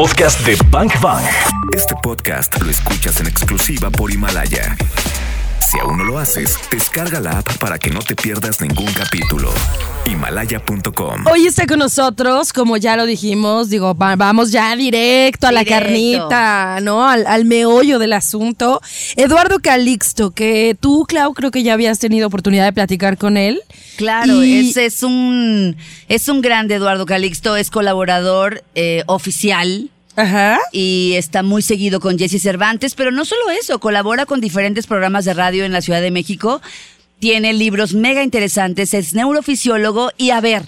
podcast de Bank Bang. Este podcast lo escuchas en exclusiva por Himalaya. Si aún no lo haces, descarga la app para que no te pierdas ningún capítulo. Himalaya.com. Hoy está con nosotros, como ya lo dijimos, digo, va- vamos ya directo a la Directo. carnita, ¿no? Al, al meollo del asunto. Eduardo Calixto, que tú, Clau, creo que ya habías tenido oportunidad de platicar con él. Claro, Y- ese es un es un grande Eduardo Calixto, es colaborador eh, oficial Ajá. y está muy seguido con Jesse Cervantes, pero no solo eso, colabora con diferentes programas de radio en la Ciudad de México, tiene libros mega interesantes, es neurofisiólogo y a ver,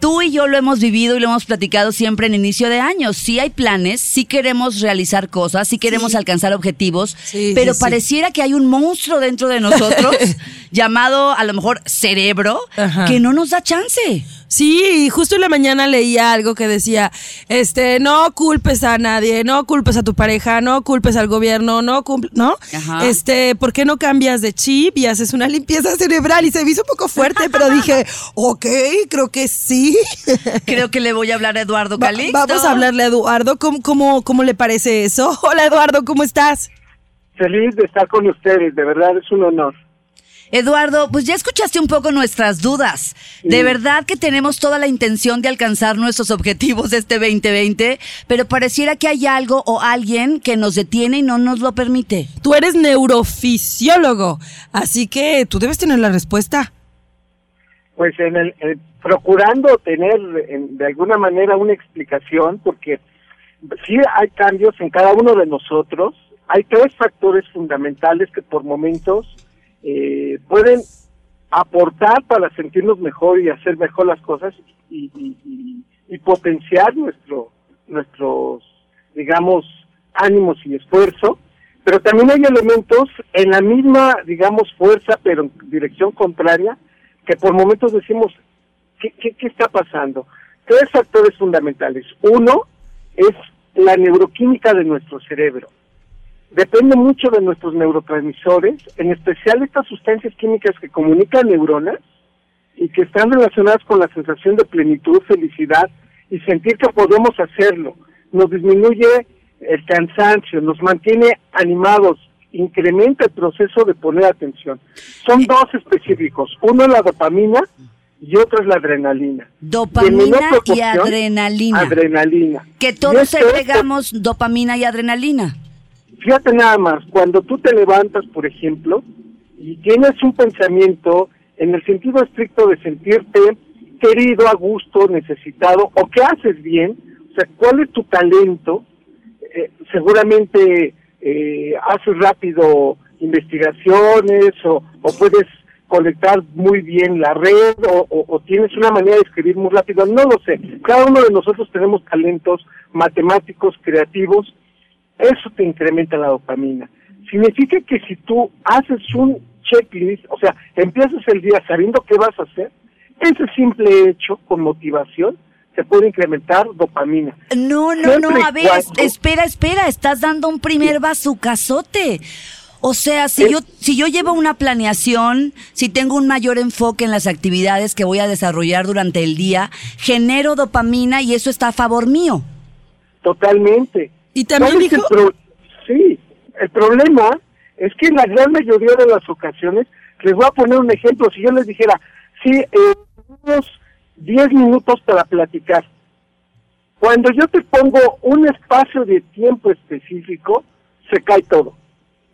tú y yo lo hemos vivido y lo hemos platicado siempre en inicio de año, sí hay planes, sí queremos realizar cosas, sí queremos Sí. alcanzar objetivos, Sí, pero sí, pareciera que hay un monstruo dentro de nosotros llamado a lo mejor cerebro Ajá. que no nos da chance. Sí, y justo en la mañana leía algo que decía, este, no culpes a nadie, no culpes a tu pareja, no culpes al gobierno, no culpes, ¿no? Ajá. Este, ¿por qué no cambias de chip y haces una limpieza cerebral? Y se me hizo un poco fuerte, pero dije, ok, creo que sí. Creo que le voy a hablar a Eduardo Va- Calixto. vamos a hablarle a Eduardo, ¿cómo, cómo, cómo le parece eso? Hola Eduardo, ¿cómo estás? Feliz de estar con ustedes, de verdad es un honor. Eduardo, pues ya escuchaste un poco nuestras dudas. De Sí. verdad que tenemos toda la intención de alcanzar nuestros objetivos de este 2020, pero pareciera que hay algo o alguien que nos detiene y no nos lo permite. Tú eres neurofisiólogo, así que tú debes tener la respuesta. Pues en el, eh, procurando tener en- de alguna manera una explicación, porque sí hay cambios en cada uno de nosotros, hay tres factores fundamentales que por momentos eh, pueden aportar para sentirnos mejor y hacer mejor las cosas y, y- y- potenciar nuestro nuestros digamos ánimos y esfuerzo pero también hay elementos en la misma digamos fuerza pero en dirección contraria que por momentos decimos ¿qué, qué, qué está pasando? Tres factores fundamentales. Uno es la neuroquímica de nuestro cerebro. Depende mucho de nuestros neurotransmisores, en especial estas sustancias químicas que comunican neuronas y que están relacionadas con la sensación de plenitud, felicidad y sentir que podemos hacerlo. Nos disminuye el cansancio, nos mantiene animados, incrementa el proceso de poner atención. Son dos específicos, uno es la dopamina y otro es la adrenalina. Dopamina y adrenalina. Adrenalina. Que todos segregamos dopamina y adrenalina. Fíjate nada más, cuando tú te levantas, por ejemplo, y tienes un pensamiento en el sentido estricto de sentirte querido, a gusto, necesitado, o que haces bien, o sea, cuál es tu talento, eh, seguramente eh, haces rápido investigaciones o, o puedes conectar muy bien la red o, o- o tienes una manera de escribir muy rápido, no lo sé. Cada uno de nosotros tenemos talentos matemáticos, creativos, eso te incrementa la dopamina. Significa que si tú haces un checklist, o sea, empiezas el día sabiendo qué vas a hacer, ese simple hecho con motivación te puede incrementar dopamina. No, no, Siempre no, a ver, cuando- espera, espera, estás dando un primer bazucazote. O sea, si Es- yo, si yo llevo una planeación, si tengo un mayor enfoque en las actividades que voy a desarrollar durante el día, genero dopamina y eso está a favor mío. Totalmente. Y también ¿Cuál es dijo- el pro- sí, el problema es que en la gran mayoría de las ocasiones, les voy a poner un ejemplo, si yo les dijera, sí, eh, unos 10 minutos para platicar. Cuando yo te pongo un espacio de tiempo específico, se cae todo.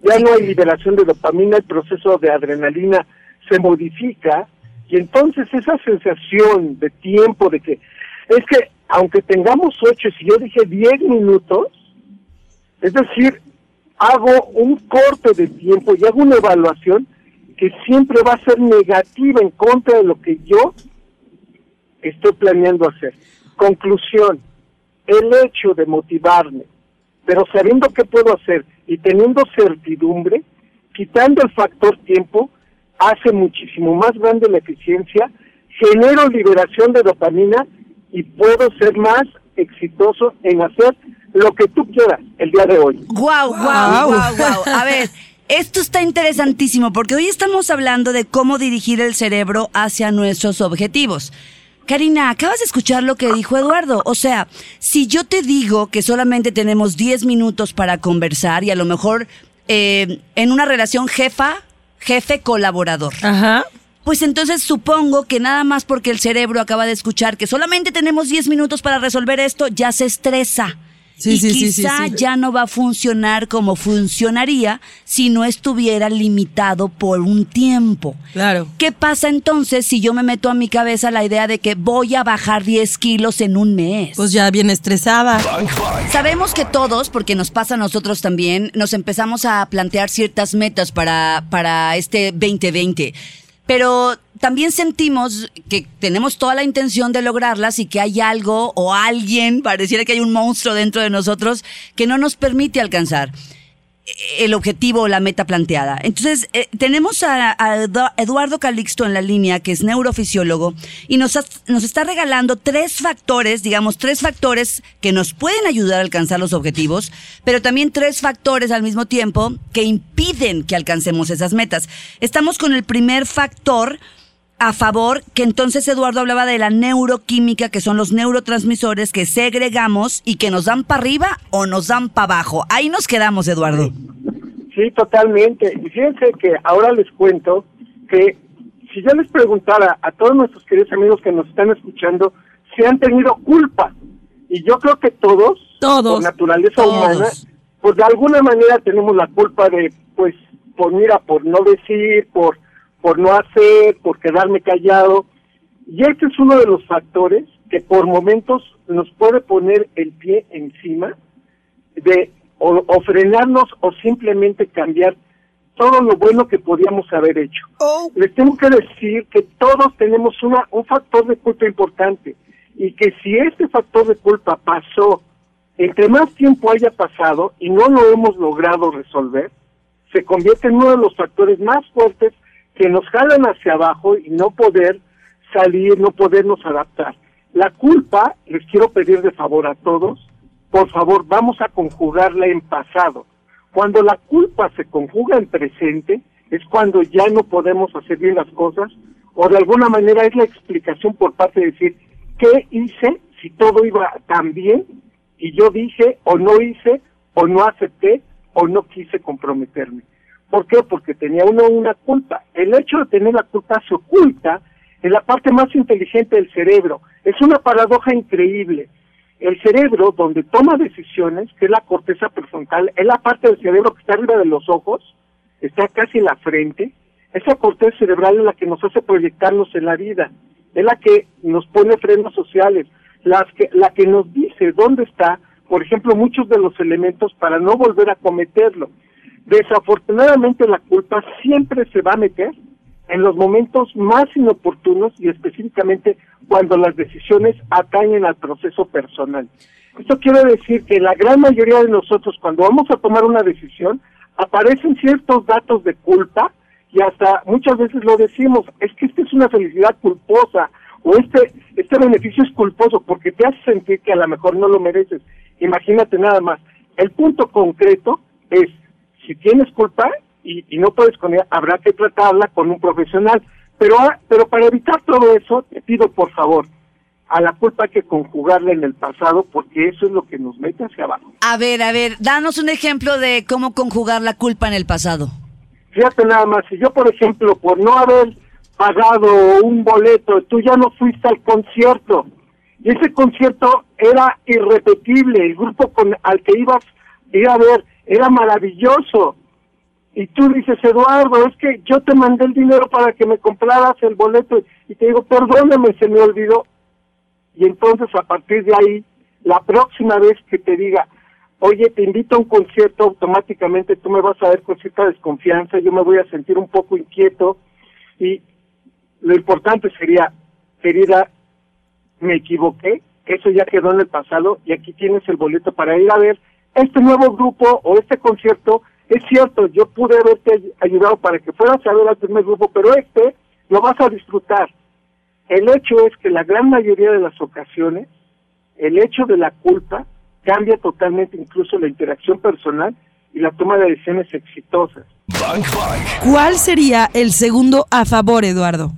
Ya no hay liberación de dopamina, el proceso de adrenalina se modifica y entonces esa sensación de tiempo, de que es que aunque tengamos ocho, si yo dije 10 minutos, es decir, hago un corte de tiempo y hago una evaluación que siempre va a ser negativa en contra de lo que yo estoy planeando hacer. Conclusión, el hecho de motivarme, pero sabiendo qué puedo hacer y teniendo certidumbre, quitando el factor tiempo, hace muchísimo más grande la eficiencia, genero liberación de dopamina y puedo ser más exitoso en hacer lo que tú quieras el día de hoy. Guau, guau, guau, guau. A ver, esto está interesantísimo porque hoy estamos hablando de cómo dirigir el cerebro hacia nuestros objetivos. Karina, acabas de escuchar lo que dijo Eduardo. O sea, si yo te digo que solamente tenemos 10 minutos para conversar y a lo mejor eh, en una relación jefa, jefe colaborador. Ajá. Pues entonces supongo que nada más porque el cerebro acaba de escuchar que solamente tenemos 10 minutos para resolver esto, ya se estresa. Sí, y sí, quizá sí. ya no va a funcionar como funcionaría si no estuviera limitado por un tiempo. Claro. ¿Qué pasa entonces si yo me meto a mi cabeza la idea de que voy a bajar 10 kilos en un mes? Pues ya bien estresada. Sabemos que todos, porque nos pasa a nosotros también, nos empezamos a plantear ciertas metas para, para este 2020. Pero también sentimos que tenemos toda la intención de lograrlas y que hay algo o alguien, pareciera que hay un monstruo dentro de nosotros, que no nos permite alcanzar el objetivo o la meta planteada. Entonces, eh, tenemos a, a Edu- Eduardo Calixto en la línea, que es neurofisiólogo, y nos, nos está regalando tres factores, digamos, tres factores que nos pueden ayudar a alcanzar los objetivos, pero también tres factores al mismo tiempo que impiden que alcancemos esas metas. Estamos con el primer factor a favor, que entonces Eduardo hablaba de la neuroquímica, que son los neurotransmisores que segregamos y que nos dan para arriba o nos dan para abajo. Ahí nos quedamos, Eduardo. Sí, totalmente. Y fíjense que ahora les cuento que si yo les preguntara a todos nuestros queridos amigos que nos están escuchando si han tenido culpa, y yo creo que todos, Todos, por naturaleza todos. humana, pues de alguna manera tenemos la culpa de, pues, por mira, por no decir, por, por no hacer, por quedarme callado. Y este es uno de los factores que por momentos nos puede poner el pie encima de o, o frenarnos o simplemente cambiar todo lo bueno que podíamos haber hecho. Les tengo que decir que todos tenemos una, un factor de culpa importante y que si este factor de culpa pasó, entre más tiempo haya pasado y no lo hemos logrado resolver, se convierte en uno de los factores más fuertes que nos jalan hacia abajo y no poder salir, no podernos adaptar. La culpa, les quiero pedir de favor a todos, por favor, vamos a conjugarla en pasado. Cuando la culpa se conjuga en presente, es cuando ya no podemos hacer bien las cosas, o de alguna manera es la explicación por parte de decir, ¿qué hice si todo iba tan bien? Y yo dije, o no hice, o no acepté, o no quise comprometerme. ¿Por qué? Porque tenía uno una culpa. El hecho de tener la culpa se oculta en la parte más inteligente del cerebro. Es una paradoja increíble. El cerebro, donde toma decisiones, que es la corteza prefrontal, es la parte del cerebro que está arriba de los ojos, está casi en la frente. Esa corteza cerebral es la que nos hace proyectarnos en la vida, es la que nos pone frenos sociales, las que, la que nos dice dónde está, por ejemplo, muchos de los elementos para no volver a cometerlo. Desafortunadamente la culpa siempre se va a meter en los momentos más inoportunos y específicamente cuando las decisiones atañen al proceso personal. Esto quiere decir que la gran mayoría de nosotros cuando vamos a tomar una decisión aparecen ciertos datos de culpa y hasta muchas veces lo decimos, es que esta es una felicidad culposa o este este beneficio es culposo porque te hace sentir que a lo mejor no lo mereces. Imagínate nada más. El punto concreto es si tienes culpa y, y no puedes con ella, habrá que tratarla con un profesional. Pero, ah, pero para evitar todo eso, te pido por favor, a la culpa hay que conjugarla en el pasado porque eso es lo que nos mete hacia abajo. A ver, a ver, danos un ejemplo de cómo conjugar la culpa en el pasado. Fíjate nada más, si yo por ejemplo, por no haber pagado un boleto, tú ya no fuiste al concierto, y ese concierto era irrepetible, el grupo con al que ibas a ir a ver era maravilloso, y tú dices, Eduardo, es que yo te mandé el dinero para que me compraras el boleto, y te digo, perdóname, se me olvidó, y entonces a partir de ahí, la próxima vez que te diga, oye, te invito a un concierto, automáticamente tú me vas a ver con cierta desconfianza, yo me voy a sentir un poco inquieto. Y lo importante sería, querida, me equivoqué, eso ya quedó en el pasado y aquí tienes el boleto para ir a ver este nuevo grupo o este concierto. Es cierto, yo pude haberte ay- ayudado para que fueras a ver al primer grupo, pero este lo vas a disfrutar. El hecho es que la gran mayoría de las ocasiones, el hecho de la culpa cambia totalmente incluso la interacción personal y la toma de decisiones exitosas. ¿Cuál sería el segundo a favor, Eduardo?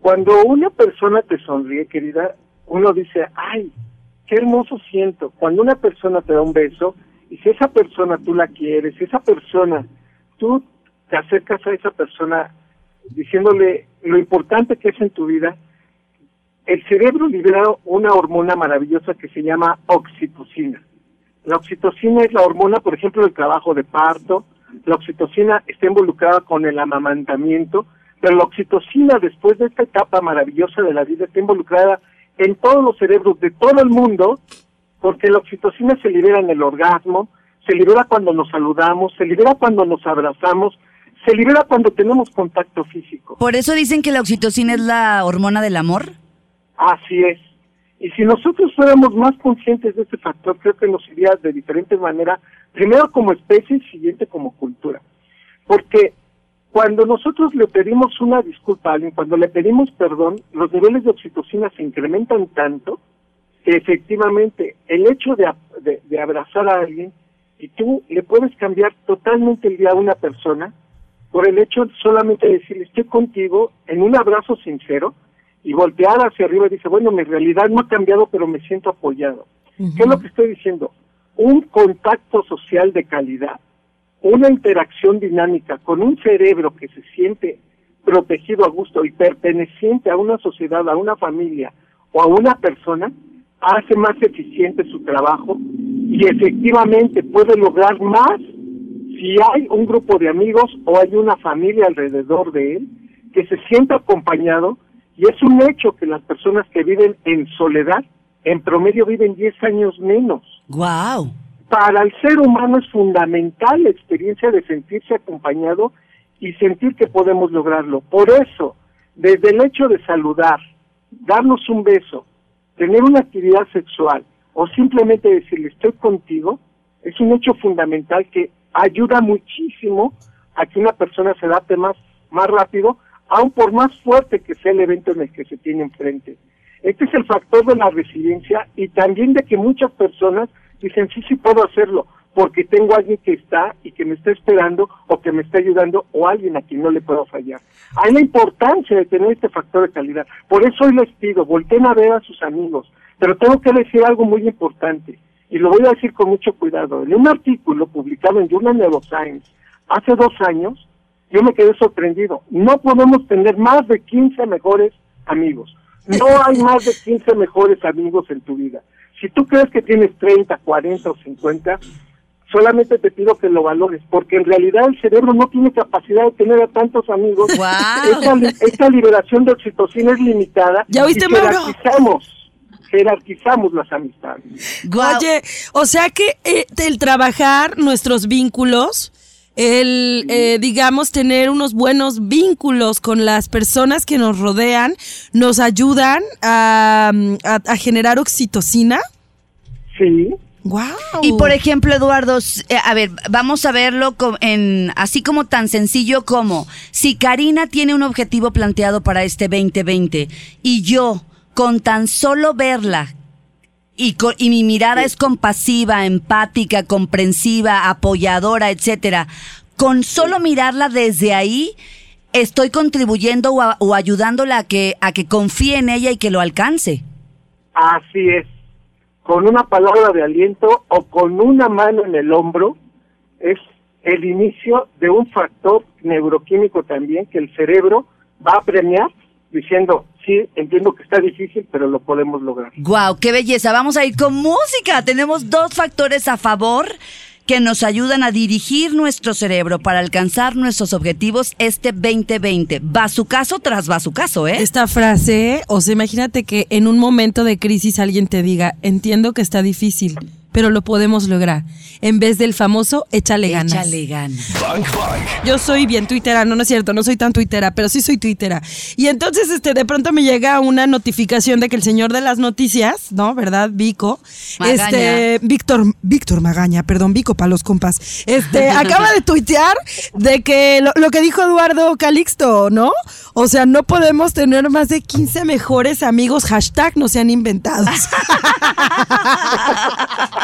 Cuando una persona te sonríe, querida, uno dice, ay, qué hermoso siento. Cuando una persona te da un beso, y si esa persona tú la quieres, si esa persona, tú te acercas a esa persona diciéndole lo importante que es en tu vida, el cerebro libera una hormona maravillosa que se llama oxitocina. La oxitocina es la hormona, por ejemplo, del trabajo de parto. La oxitocina está involucrada con el amamantamiento, pero la oxitocina, después de esta etapa maravillosa de la vida, está involucrada en todos los cerebros de todo el mundo, porque la oxitocina se libera en el orgasmo, se libera cuando nos saludamos, se libera cuando nos abrazamos, se libera cuando tenemos contacto físico. Por eso dicen que la oxitocina es la hormona del amor. Así es. Y si nosotros fuéramos más conscientes de este factor, creo que nos iría de diferente manera, primero como especie y siguiente como cultura. Porque cuando nosotros le pedimos una disculpa a alguien, cuando le pedimos perdón, los niveles de oxitocina se incrementan tanto que efectivamente el hecho de, de abrazar a alguien y tú le puedes cambiar totalmente el día a una persona por el hecho de solamente decirle estoy contigo en un abrazo sincero, y voltear hacia arriba y dice, bueno, mi realidad no ha cambiado, pero me siento apoyado. ¿Qué es lo que estoy diciendo? Un contacto social de calidad, una interacción dinámica con un cerebro que se siente protegido a gusto y perteneciente a una sociedad, a una familia o a una persona, hace más eficiente su trabajo y efectivamente puede lograr más si hay un grupo de amigos o hay una familia alrededor de él que se sienta acompañado y es un hecho que las personas que viven en soledad, en promedio viven 10 años menos. ¡Wow! Para el ser humano es fundamental la experiencia de sentirse acompañado y sentir que podemos lograrlo. Por eso, desde el hecho de saludar, darnos un beso, tener una actividad sexual o simplemente decirle estoy contigo, es un hecho fundamental que ayuda muchísimo a que una persona se adapte más, más rápido aun por más fuerte que sea el evento en el que se tiene enfrente. Este es el factor de la resiliencia y también de que muchas personas dicen, sí, sí puedo hacerlo, porque tengo alguien que está y que me está esperando o que me está ayudando o alguien a quien no le puedo fallar. Hay la importancia de tener este factor de calidad. Por eso hoy les pido, volteen a ver a sus amigos, pero tengo que decir algo muy importante y lo voy a decir con mucho cuidado. En un artículo publicado en Journal Neuroscience hace dos años, yo me quedé sorprendido. No podemos tener más de 15 mejores amigos. No hay más de 15 mejores amigos en tu vida. Si tú crees que tienes 30, 40 o 50, solamente te pido que lo valores, porque en realidad el cerebro no tiene capacidad de tener a tantos amigos. Esta, liberación de oxitocina es limitada. ¿Ya oíste, y jerarquizamos, jerarquizamos las amistades. Oye, o sea que eh, el trabajar nuestros vínculos el, eh, digamos, tener unos buenos vínculos con las personas que nos rodean, nos ayudan a, generar oxitocina. Sí. Wow. Y por ejemplo, Eduardo, eh, a ver, vamos a verlo en así como tan sencillo como si Karina tiene un objetivo planteado para este 2020 y yo con tan solo verla y, y mi mirada es compasiva, empática, comprensiva, apoyadora, etcétera. Con solo mirarla desde ahí, estoy contribuyendo o, ayudándola a que, a que confíe en ella y que lo alcance. Así es. Con una palabra de aliento o con una mano en el hombro es el inicio de un factor neuroquímico también que el cerebro va a premiar diciendo, sí, entiendo que está difícil, pero lo podemos lograr. Guau, qué belleza. Vamos a ir con música. Tenemos dos factores a favor que nos ayudan a dirigir nuestro cerebro para alcanzar nuestros objetivos este 2020. Va su caso tras va su caso, ¿eh? Esta frase, o sea, imagínate que en un momento de crisis alguien te diga, entiendo que está difícil pero lo podemos lograr. En vez del famoso, échale ganas. Échale ganas. Yo soy bien tuitera, no, no es cierto, no soy tan tuitera, pero sí soy tuitera. Y entonces, este, de pronto me llega una notificación de que el señor de las noticias, ¿no? ¿Verdad? Vico. Este, Víctor, Víctor Magaña, perdón, Vico para los compas. Este, acaba de tuitear de que lo, lo que dijo Eduardo Calixto, ¿no? O sea, no podemos tener más de 15 mejores amigos, hashtag no sean inventados.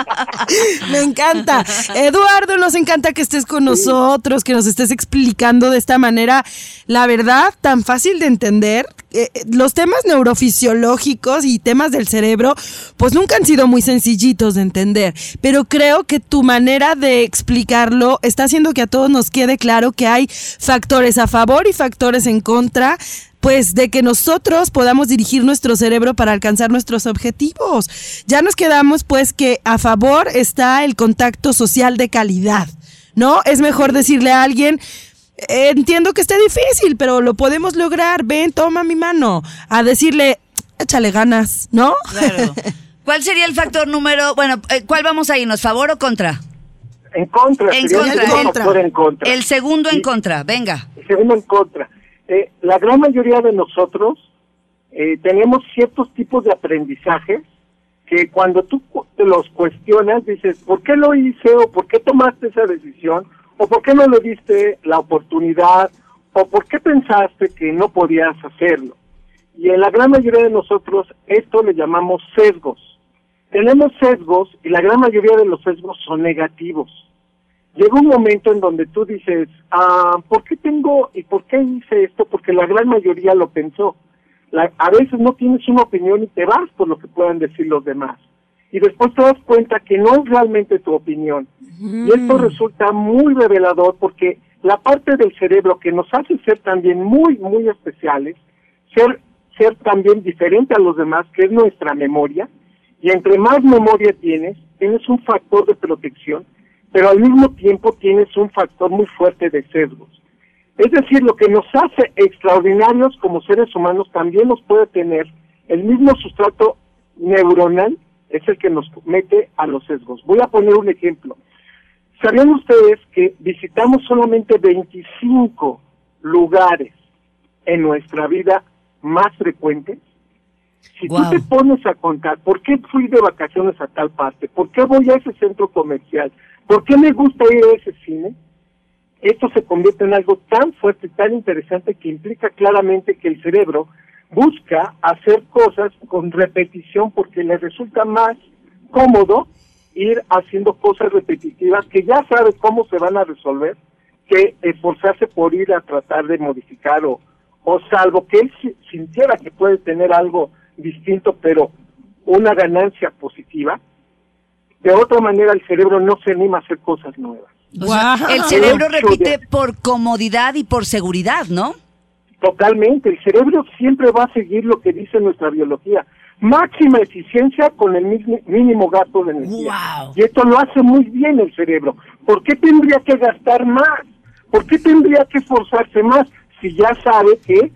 Me encanta. Eduardo, nos encanta que estés con nosotros, que nos estés explicando de esta manera, la verdad, tan fácil de entender. Eh, eh, los temas neurofisiológicos y temas del cerebro, pues nunca han sido muy sencillitos de entender, pero creo que tu manera de explicarlo está haciendo que a todos nos quede claro que hay factores a favor y factores en contra pues de que nosotros podamos dirigir nuestro cerebro para alcanzar nuestros objetivos. Ya nos quedamos pues que a favor está el contacto social de calidad, ¿no? Es mejor decirle a alguien, entiendo que está difícil, pero lo podemos lograr, ven, toma mi mano, a decirle, échale ganas, ¿no? Claro. ¿Cuál sería el factor número, bueno, eh, cuál vamos a irnos, favor o contra? En contra. En contra. en contra. El segundo en contra, venga. El segundo en contra. Eh, la gran mayoría de nosotros eh, tenemos ciertos tipos de aprendizajes que cuando tú te los cuestionas dices, ¿por qué lo hice o por qué tomaste esa decisión o por qué no le diste la oportunidad o por qué pensaste que no podías hacerlo? Y en la gran mayoría de nosotros esto le llamamos sesgos. Tenemos sesgos y la gran mayoría de los sesgos son negativos llega un momento en donde tú dices, ah, ¿por qué tengo y por qué hice esto? Porque la gran mayoría lo pensó. a veces no tienes una opinión y te vas por lo que puedan decir los demás. Y después te das cuenta que no es realmente tu opinión. Y esto resulta muy revelador porque la parte del cerebro que nos hace ser también muy, muy especiales, ser, ser también diferente a los demás, que es nuestra memoria, y entre más memoria tienes, tienes un factor de protección pero al mismo tiempo tienes un factor muy fuerte de sesgos. Es decir, lo que nos hace extraordinarios como seres humanos también nos puede tener el mismo sustrato neuronal, es el que nos mete a los sesgos. Voy a poner un ejemplo. ¿Sabían ustedes que visitamos solamente 25 lugares en nuestra vida más frecuentes? Si tú te pones a contar, ¿por qué fui de vacaciones a tal parte? ¿Por qué voy a ese centro comercial? ¿Por qué me gusta ir a ese cine? Esto se convierte en algo tan fuerte tan interesante que implica claramente que el cerebro busca hacer cosas con repetición porque le resulta más cómodo ir haciendo cosas repetitivas que ya sabe cómo se van a resolver que esforzarse por ir a tratar de modificar o, o salvo que él sintiera que puede tener algo distinto pero una ganancia positiva, de otra manera el cerebro no se anima a hacer cosas nuevas. el cerebro repite por comodidad y por seguridad, ¿no? Totalmente, el cerebro siempre va a seguir lo que dice nuestra biología. Máxima eficiencia con el mínimo gasto de energía. Y esto lo hace muy bien el cerebro. ¿Por qué tendría que gastar más? ¿Por qué tendría que esforzarse más si ya sabe que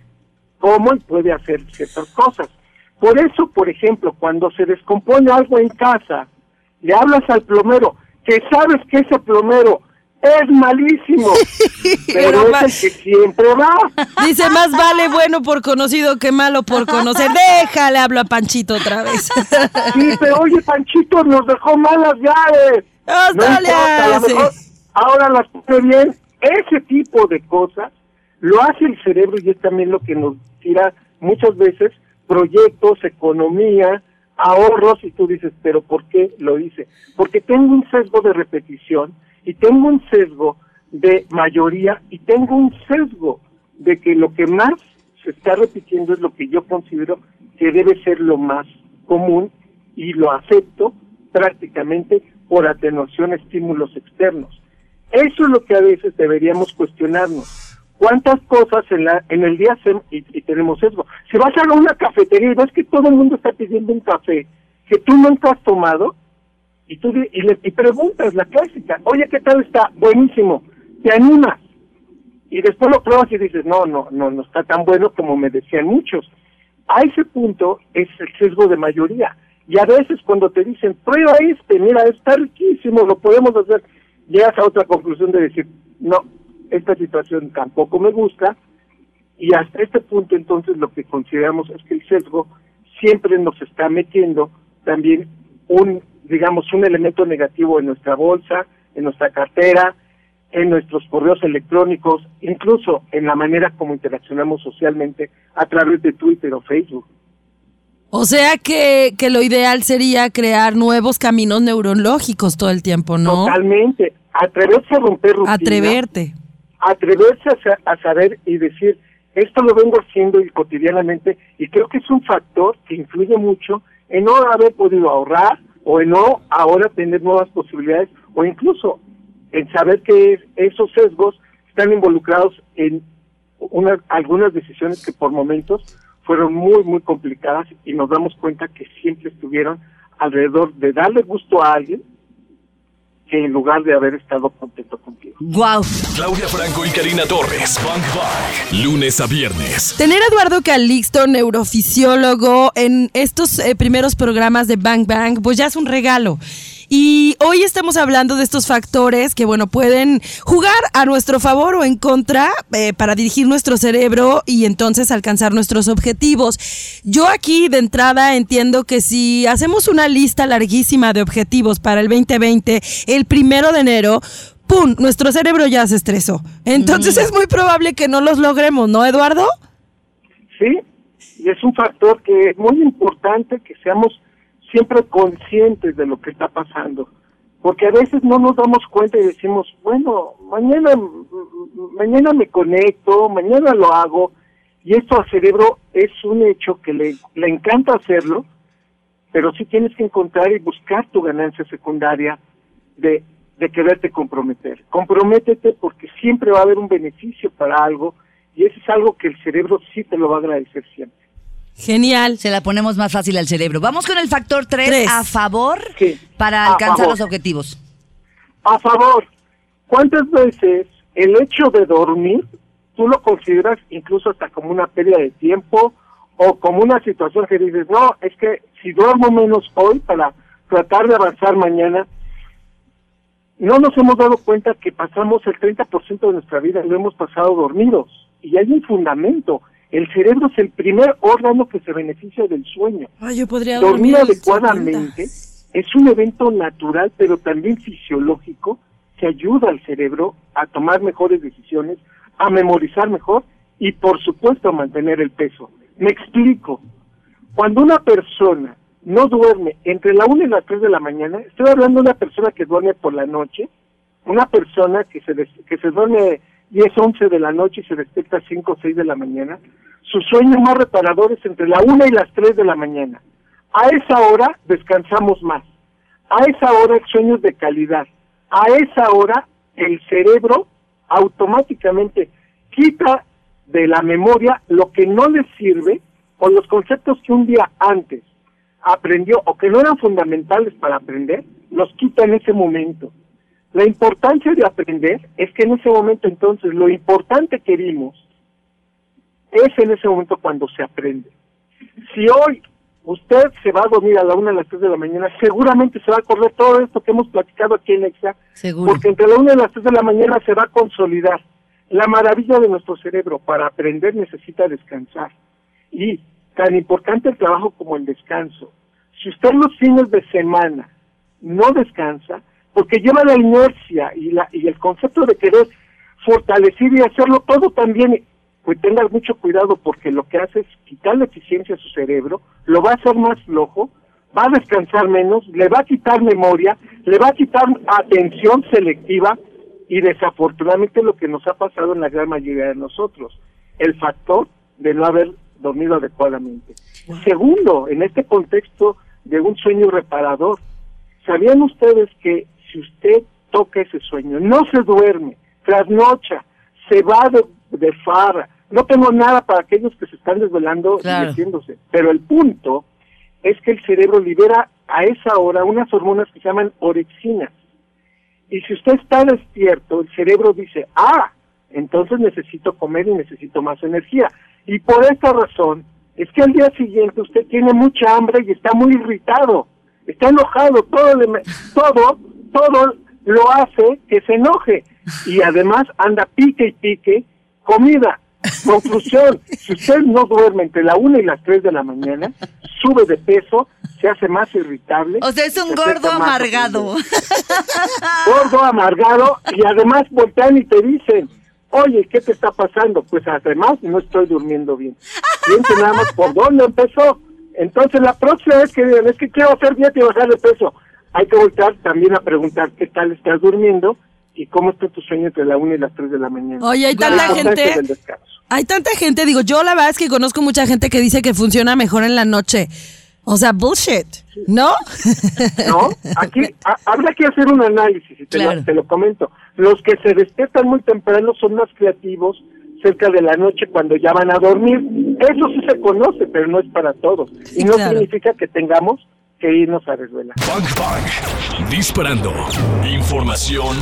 cómo puede hacer ciertas cosas? Por eso, por ejemplo, cuando se descompone algo en casa, le hablas al plomero, que sabes que ese plomero es malísimo, pero, es el que siempre va. Dice, más vale bueno por conocido que malo por conocer. Déjale, hablo a Panchito otra vez. Sí, pero oye, Panchito nos dejó malas llaves. No importa, ahora las pone bien. Ese tipo de cosas lo hace el cerebro y es también lo que nos tira muchas veces proyectos, economía, ahorros y tú dices, pero ¿por qué lo hice? Porque tengo un sesgo de repetición y tengo un sesgo de mayoría y tengo un sesgo de que lo que más se está repitiendo es lo que yo considero que debe ser lo más común y lo acepto prácticamente por atenuación a estímulos externos. Eso es lo que a veces deberíamos cuestionarnos cuántas cosas en, la, en el día hacemos y, tenemos eso. Si vas a una cafetería y ves que todo el mundo está pidiendo un café que tú nunca has tomado, y tú y, le, y preguntas la clásica, oye, ¿qué tal está? Buenísimo, te animas. Y después lo pruebas y dices, no, no, no, no está tan bueno como me decían muchos. A ese punto es el sesgo de mayoría. Y a veces cuando te dicen, prueba este, mira, está riquísimo, lo podemos hacer, llegas a otra conclusión de decir, no, esta situación tampoco me gusta y hasta este punto entonces lo que consideramos es que el sesgo siempre nos está metiendo también un, digamos, un elemento negativo en nuestra bolsa, en nuestra cartera, en nuestros correos electrónicos, incluso en la manera como interaccionamos socialmente a través de Twitter o Facebook. O sea que, que lo ideal sería crear nuevos caminos neurológicos todo el tiempo, ¿no? Totalmente. Atreverse a romper rutinas. Atreverte. Atreverse a, a saber y decir, esto lo vengo haciendo cotidianamente y creo que es un factor que influye mucho en no haber podido ahorrar o en no ahora tener nuevas posibilidades o incluso en saber que esos sesgos están involucrados en una, algunas decisiones que por momentos fueron muy, muy complicadas y nos damos cuenta que siempre estuvieron alrededor de darle gusto a alguien que en lugar de haber estado contento contigo. Wow. Claudia Franco y Karina Torres, Bang Bang, lunes a viernes. Tener a Eduardo Calixto, neurofisiólogo, en estos eh, primeros programas de Bang Bang, pues ya es un regalo. Y hoy estamos hablando de estos factores que, bueno, pueden jugar a nuestro favor o en contra eh, para dirigir nuestro cerebro y entonces alcanzar nuestros objetivos. Yo aquí de entrada entiendo que si hacemos una lista larguísima de objetivos para el 2020, el primero de enero, ¡pum! Nuestro cerebro ya se estresó. Entonces es muy probable que no los logremos, ¿no, Eduardo? Sí, y es un factor que es muy importante que seamos siempre conscientes de lo que está pasando, porque a veces no nos damos cuenta y decimos, bueno, mañana, mañana me conecto, mañana lo hago, y esto al cerebro es un hecho que le, le encanta hacerlo, pero sí tienes que encontrar y buscar tu ganancia secundaria de, de quererte comprometer. Comprométete porque siempre va a haber un beneficio para algo y eso es algo que el cerebro sí te lo va a agradecer siempre. Genial. Se la ponemos más fácil al cerebro. Vamos con el factor 3, a favor para alcanzar los objetivos. A favor. ¿Cuántas veces el hecho de dormir tú lo consideras incluso hasta como una pérdida de tiempo o como una situación que dices, no, es que si duermo menos hoy para tratar de avanzar mañana, no nos hemos dado cuenta que pasamos el 30% de nuestra vida lo hemos pasado dormidos y hay un fundamento el cerebro es el primer órgano que se beneficia del sueño. yo podría dormir, adecuadamente es un evento natural, pero también fisiológico, que ayuda al cerebro a tomar mejores decisiones, a memorizar mejor y, por supuesto, a mantener el peso. Me explico. Cuando una persona no duerme entre la 1 y las 3 de la mañana, estoy hablando de una persona que duerme por la noche, una persona que se, que se duerme 10, 11 de la noche y se despierta a 5 o 6 de la mañana, su sueño más reparador es entre la 1 y las 3 de la mañana. A esa hora descansamos más. A esa hora el sueño es de calidad. A esa hora el cerebro automáticamente quita de la memoria lo que no le sirve o los conceptos que un día antes aprendió o que no eran fundamentales para aprender, los quita en ese momento. La importancia de aprender es que en ese momento entonces lo importante que vimos es en ese momento cuando se aprende. Si hoy usted se va a dormir a la una a las tres de la mañana, seguramente se va a acordar todo esto que hemos platicado aquí en Exa, porque entre la una y las tres de la mañana se va a consolidar. La maravilla de nuestro cerebro para aprender necesita descansar. Y tan importante el trabajo como el descanso. Si usted los fines de semana no descansa, porque lleva la inercia y, la, y el concepto de querer fortalecer y hacerlo todo también, pues tenga mucho cuidado porque lo que hace es quitarle eficiencia a su cerebro, lo va a hacer más flojo, va a descansar menos, le va a quitar memoria, le va a quitar atención selectiva y desafortunadamente lo que nos ha pasado en la gran mayoría de nosotros, el factor de no haber dormido adecuadamente. Segundo, en este contexto de un sueño reparador, ¿sabían ustedes que si usted toca ese sueño, no se duerme, trasnocha, se va de, de farra, no tengo nada para aquellos que se están desvelando y metiéndose, pero el punto es que el cerebro libera a esa hora unas hormonas que se llaman orexinas. Y si usted está despierto, el cerebro dice, ah, entonces necesito comer y necesito más energía. Y por esta razón es que al día siguiente usted tiene mucha hambre y está muy irritado, está enojado, todo, todo todo lo hace que se enoje y además anda pique y pique comida. Conclusión, si usted no duerme entre la una y las tres de la mañana, sube de peso, se hace más irritable. O sea, es un gordo amargado. Gordo amargado y además voltean y te dicen, oye, ¿qué te está pasando? Pues además no estoy durmiendo bien. Fíjense nada más por dónde empezó Entonces, la próxima vez que digan, es que quiero hacer dieta y bajar de peso, hay que voltar también a preguntar qué tal estás durmiendo y cómo está tu sueño entre la 1 y las 3 de la mañana. Oye, hay tanta gente. Hay tanta gente, digo, yo la verdad es que conozco mucha gente que dice que funciona mejor en la noche. O sea, bullshit, ¿no? No, aquí habrá que hacer un análisis y te, lo, te lo comento. Los que se despiertan muy temprano son más creativos cerca de la noche cuando ya van a dormir. Eso sí se conoce, pero no es para todos. Y no significa que tengamos que irnos a desvelar. Disparando. Información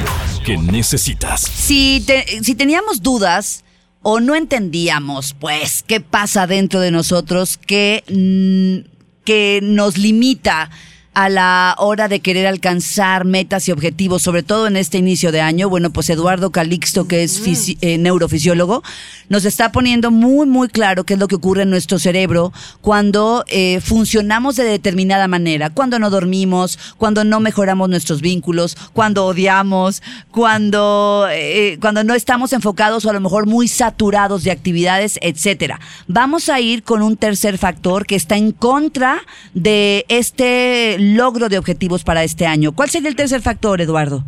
que necesitas. Si, si teníamos dudas o no entendíamos, pues, qué pasa dentro de nosotros que, mm, que nos limita a la hora de querer alcanzar metas y objetivos, sobre todo en este inicio de año, bueno, pues Eduardo Calixto, que es eh, neurofisiólogo, nos está poniendo muy, muy claro qué es lo que ocurre en nuestro cerebro cuando eh, funcionamos de determinada manera, cuando no dormimos, cuando no mejoramos nuestros vínculos, cuando odiamos, cuando, eh, cuando no estamos enfocados o a lo mejor muy saturados de actividades, etcétera. Vamos a ir con un tercer factor que está en contra de este logro de objetivos para este año. ¿Cuál sería el tercer factor, Eduardo?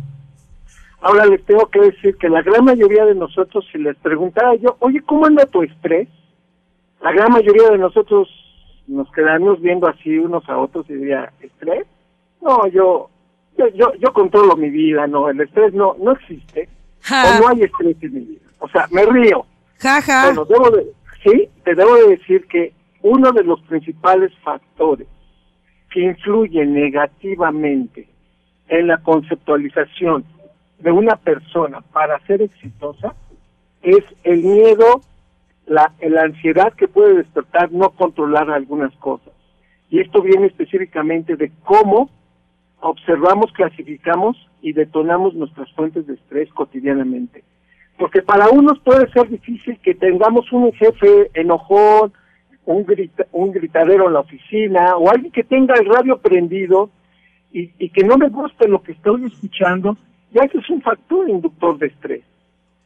Ahora les tengo que decir que la gran mayoría de nosotros, si les preguntara yo, oye, ¿cómo anda tu estrés? La gran mayoría de nosotros nos quedamos viendo así unos a otros y diría, ¿estrés? No, yo, yo, yo, controlo mi vida, no, el estrés no, no existe. O no hay estrés en mi vida. O sea, me río. Jaja. Bueno, debo de, sí, te debo de decir que uno de los principales factores que influye negativamente en la conceptualización de una persona para ser exitosa es el miedo, la, la ansiedad que puede despertar no controlar algunas cosas. Y esto viene específicamente de cómo observamos, clasificamos y detonamos nuestras fuentes de estrés cotidianamente. Porque para unos puede ser difícil que tengamos un jefe enojón, un, un gritadero en la oficina o alguien que tenga el radio prendido y, y que no me guste lo que estoy escuchando, ya que es un factor inductor de estrés.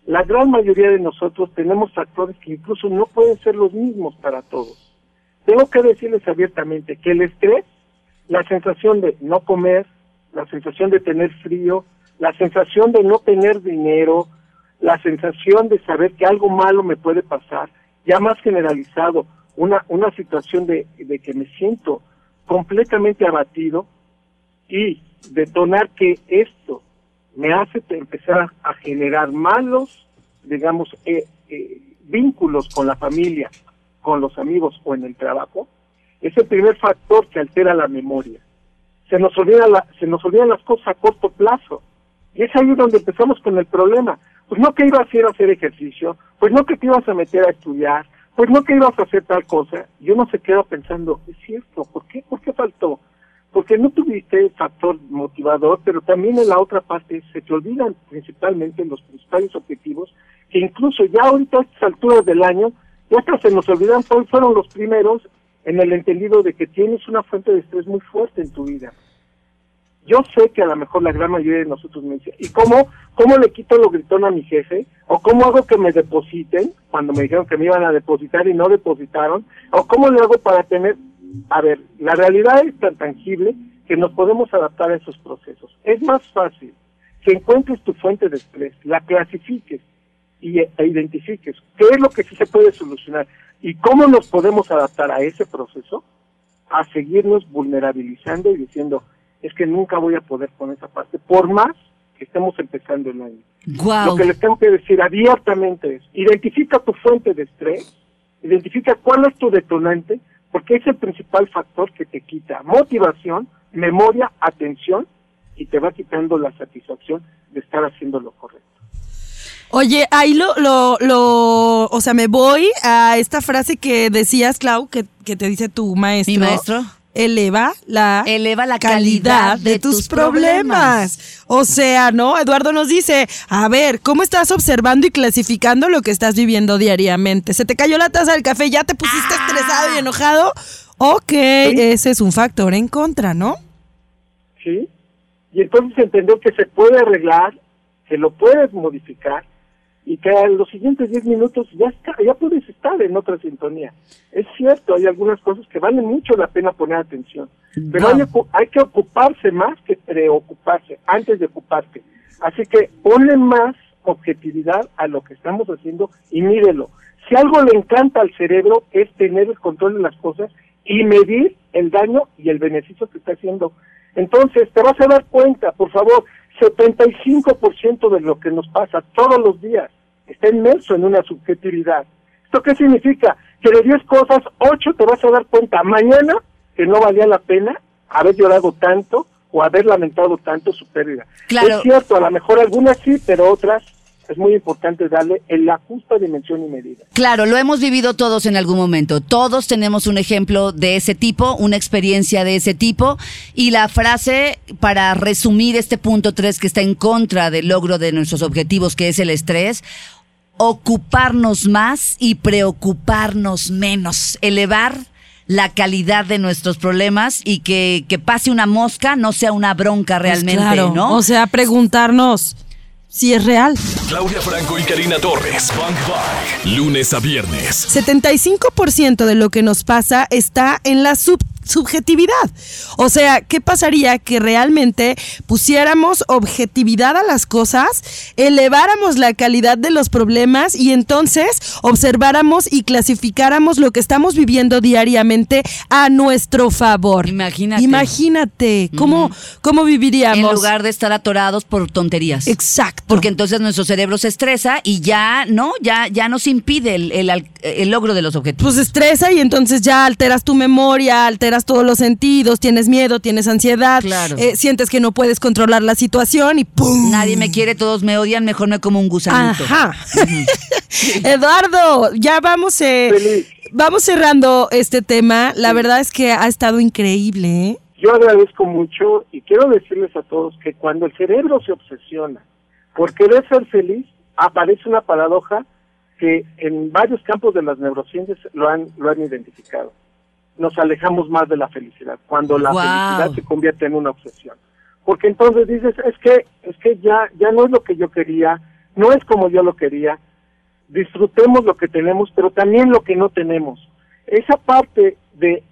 La gran mayoría de nosotros tenemos factores que incluso no pueden ser los mismos para todos. Tengo que decirles abiertamente que el estrés, la sensación de no comer, la sensación de tener frío, la sensación de no tener dinero, la sensación de saber que algo malo me puede pasar, ya más generalizado, una, una situación de, de que me siento completamente abatido y detonar que esto me hace empezar a generar malos, digamos, eh, eh, vínculos con la familia, con los amigos o en el trabajo, es el primer factor que altera la memoria. Se nos, olvida la, se nos olvidan las cosas a corto plazo. Y es ahí donde empezamos con el problema. Pues no que ibas a hacer, a hacer ejercicio, pues no que te ibas a meter a estudiar, pues no que ibas a hacer tal cosa, yo no se queda pensando, es cierto, ¿por qué? ¿Por qué faltó? Porque no tuviste el factor motivador, pero también en la otra parte se te olvidan principalmente los principales objetivos, que incluso ya ahorita a estas alturas del año, ya hasta se nos olvidan cuáles fueron los primeros en el entendido de que tienes una fuente de estrés muy fuerte en tu vida. Yo sé que a lo mejor la gran mayoría de nosotros me dice, ¿y cómo, cómo le quito lo gritón a mi jefe? ¿O cómo hago que me depositen cuando me dijeron que me iban a depositar y no depositaron? ¿O cómo le hago para tener... A ver, la realidad es tan tangible que nos podemos adaptar a esos procesos. Es más fácil que encuentres tu fuente de estrés, la clasifiques y, e identifiques qué es lo que sí se puede solucionar y cómo nos podemos adaptar a ese proceso, a seguirnos vulnerabilizando y diciendo, es que nunca voy a poder con esa parte, por más que estemos empezando el año. Lo que les tengo que decir abiertamente es, identifica tu fuente de estrés, identifica cuál es tu detonante, porque es el principal factor que te quita motivación, memoria, atención y te va quitando la satisfacción de estar haciendo lo correcto. Oye, ahí lo, lo, lo, o sea, me voy a esta frase que decías, Clau, que, que te dice tu maestro. Mi maestro eleva la, eleva la calidad, de, tus, problemas. O sea, ¿no? Eduardo nos dice, a ver, ¿cómo estás observando y clasificando lo que estás viviendo diariamente? ¿Se te cayó la taza del café? ¿Ya te pusiste ah. estresado y enojado? Ok, ese es un factor en contra, ¿no? Sí. Y entonces entender que se puede arreglar, que lo puedes modificar y que en los siguientes 10 minutos ya está, ya puedes estar en otra sintonía. Es cierto, hay algunas cosas que valen mucho la pena poner atención, pero hay, hay, que ocuparse más que preocuparse antes de ocuparte. Así que ponle más objetividad a lo que estamos haciendo y mírelo. Si algo le encanta al cerebro es tener el control de las cosas y medir el daño y el beneficio que está haciendo. Entonces, te vas a dar cuenta, por favor, 75% de lo que nos pasa todos los días está inmerso en una subjetividad. ¿Esto qué significa? Que de 10 cosas, 8 te vas a dar cuenta mañana que no valía la pena haber llorado tanto o haber lamentado tanto su pérdida. Es cierto, a lo mejor algunas sí, pero otras es muy importante darle en la justa dimensión y medida. Claro, lo hemos vivido todos en algún momento. Todos tenemos un ejemplo de ese tipo, una experiencia de ese tipo. Y la frase para resumir este punto 3 que está en contra del logro de nuestros objetivos, que es el estrés, ocuparnos más y preocuparnos menos. Elevar la calidad de nuestros problemas y que, que pase una mosca no sea una bronca pues realmente, ¿no? O sea, preguntarnos si es real. Claudia Franco y Karina Torres, Bang Bang, lunes a viernes. 75% de lo que nos pasa está en la sub subjetividad. O sea, ¿qué pasaría que realmente pusiéramos objetividad a las cosas, eleváramos la calidad de los problemas y entonces observáramos y clasificáramos lo que estamos viviendo diariamente a nuestro favor? Imagínate. Imagínate, ¿cómo, cómo viviríamos? En lugar de estar atorados por tonterías. Exacto. Porque entonces nuestro cerebro se estresa y ya, ¿no? Ya, ya nos impide el, el, el logro de los objetivos. Pues estresa y entonces ya alteras tu memoria, alteras todos los sentidos, tienes miedo, tienes ansiedad, eh, sientes que no puedes controlar la situación y ¡pum! Nadie me quiere, todos me odian, mejor me como un gusanito. Ajá. Eduardo, ya vamos, eh, vamos cerrando este tema. La verdad es que ha estado increíble. ¿eh? Yo agradezco mucho y quiero decirles a todos que cuando el cerebro se obsesiona por querer ser feliz, aparece una paradoja que en varios campos de las neurociencias lo han, lo han identificado nos alejamos más de la felicidad, cuando la felicidad se convierte en una obsesión. Porque entonces dices, es que es que ya ya no es lo que yo quería, no es como yo lo quería. Disfrutemos lo que tenemos, pero también lo que no tenemos. Esa parte de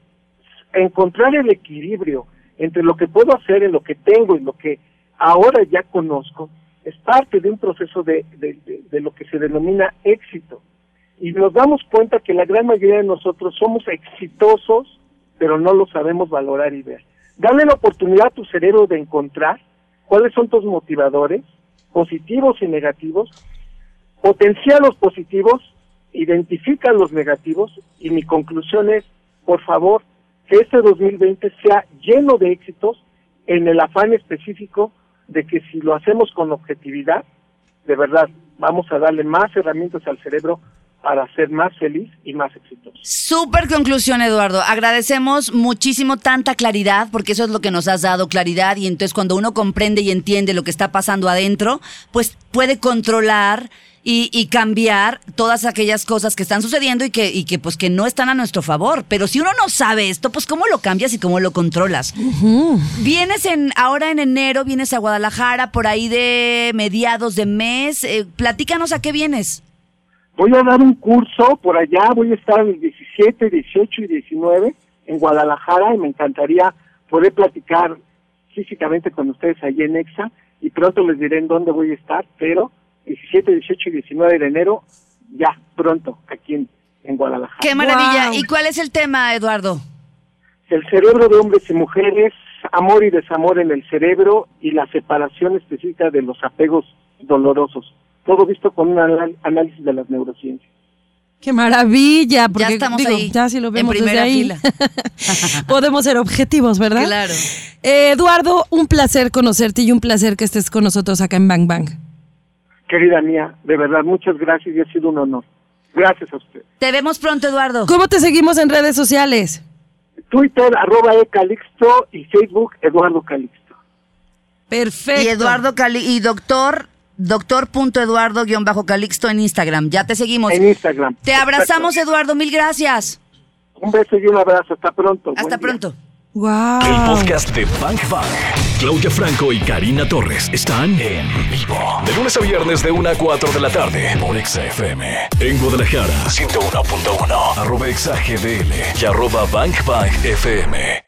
encontrar el equilibrio entre lo que puedo hacer en lo que tengo y lo que ahora ya conozco, es parte de un proceso de, de lo que se denomina éxito y nos damos cuenta que la gran mayoría de nosotros somos exitosos, pero no lo sabemos valorar y ver. Dale la oportunidad a tu cerebro de encontrar cuáles son tus motivadores, positivos y negativos, potencia los positivos, identifica los negativos y mi conclusión es, por favor, que este 2020 sea lleno de éxitos en el afán específico de que si lo hacemos con objetividad, de verdad, vamos a darle más herramientas al cerebro para ser más feliz y más exitoso. Súper conclusión, Eduardo. Agradecemos muchísimo tanta claridad, porque eso es lo que nos has dado, claridad, y entonces cuando uno comprende y entiende lo que está pasando adentro, pues puede controlar y, cambiar todas aquellas cosas que están sucediendo y que, y que pues que no están a nuestro favor. Pero si uno no sabe esto, pues cómo lo cambias y cómo lo controlas. Vienes en, ahora en enero, vienes a Guadalajara por ahí de mediados de mes. Eh, platícanos a qué vienes. Voy a dar un curso por allá, voy a estar el 17, 18 y 19 en Guadalajara y me encantaría poder platicar físicamente con ustedes allí en EXA y pronto les diré en dónde voy a estar, pero 17, 18 y 19 de enero, ya, pronto, aquí en, Guadalajara. ¡Qué maravilla! ¿Y cuál es el tema, Eduardo? El cerebro de hombres y mujeres, amor y desamor en el cerebro y la separación específica de los apegos dolorosos todo visto con un análisis de las neurociencias. ¡Qué maravilla! Porque, ya estamos ahí, ya si lo vemos desde ahí, podemos ser objetivos, ¿verdad? Claro. Eh, Eduardo, un placer conocerte y un placer que estés con nosotros acá en Bang Bang. Querida mía, de verdad, muchas gracias y ha sido un honor. Gracias a usted. Te vemos pronto, Eduardo. ¿Cómo te seguimos en redes sociales? Twitter, arroba ecalixto y Facebook, Eduardo Calixto. Perfecto. Y Eduardo Cali y doctor doctor.eduardo-calixto en Instagram. Ya te seguimos. En Instagram. Te abrazamos, Eduardo. Mil gracias. Un beso y un abrazo. Hasta pronto. Hasta pronto. Wow. El podcast de Bang Bang Claudia Franco y Karina Torres están en vivo. De lunes a viernes de 1 a 4 de la tarde por XFM. En Guadalajara, 101.1. Arroba XAGDL y arroba Bank FM.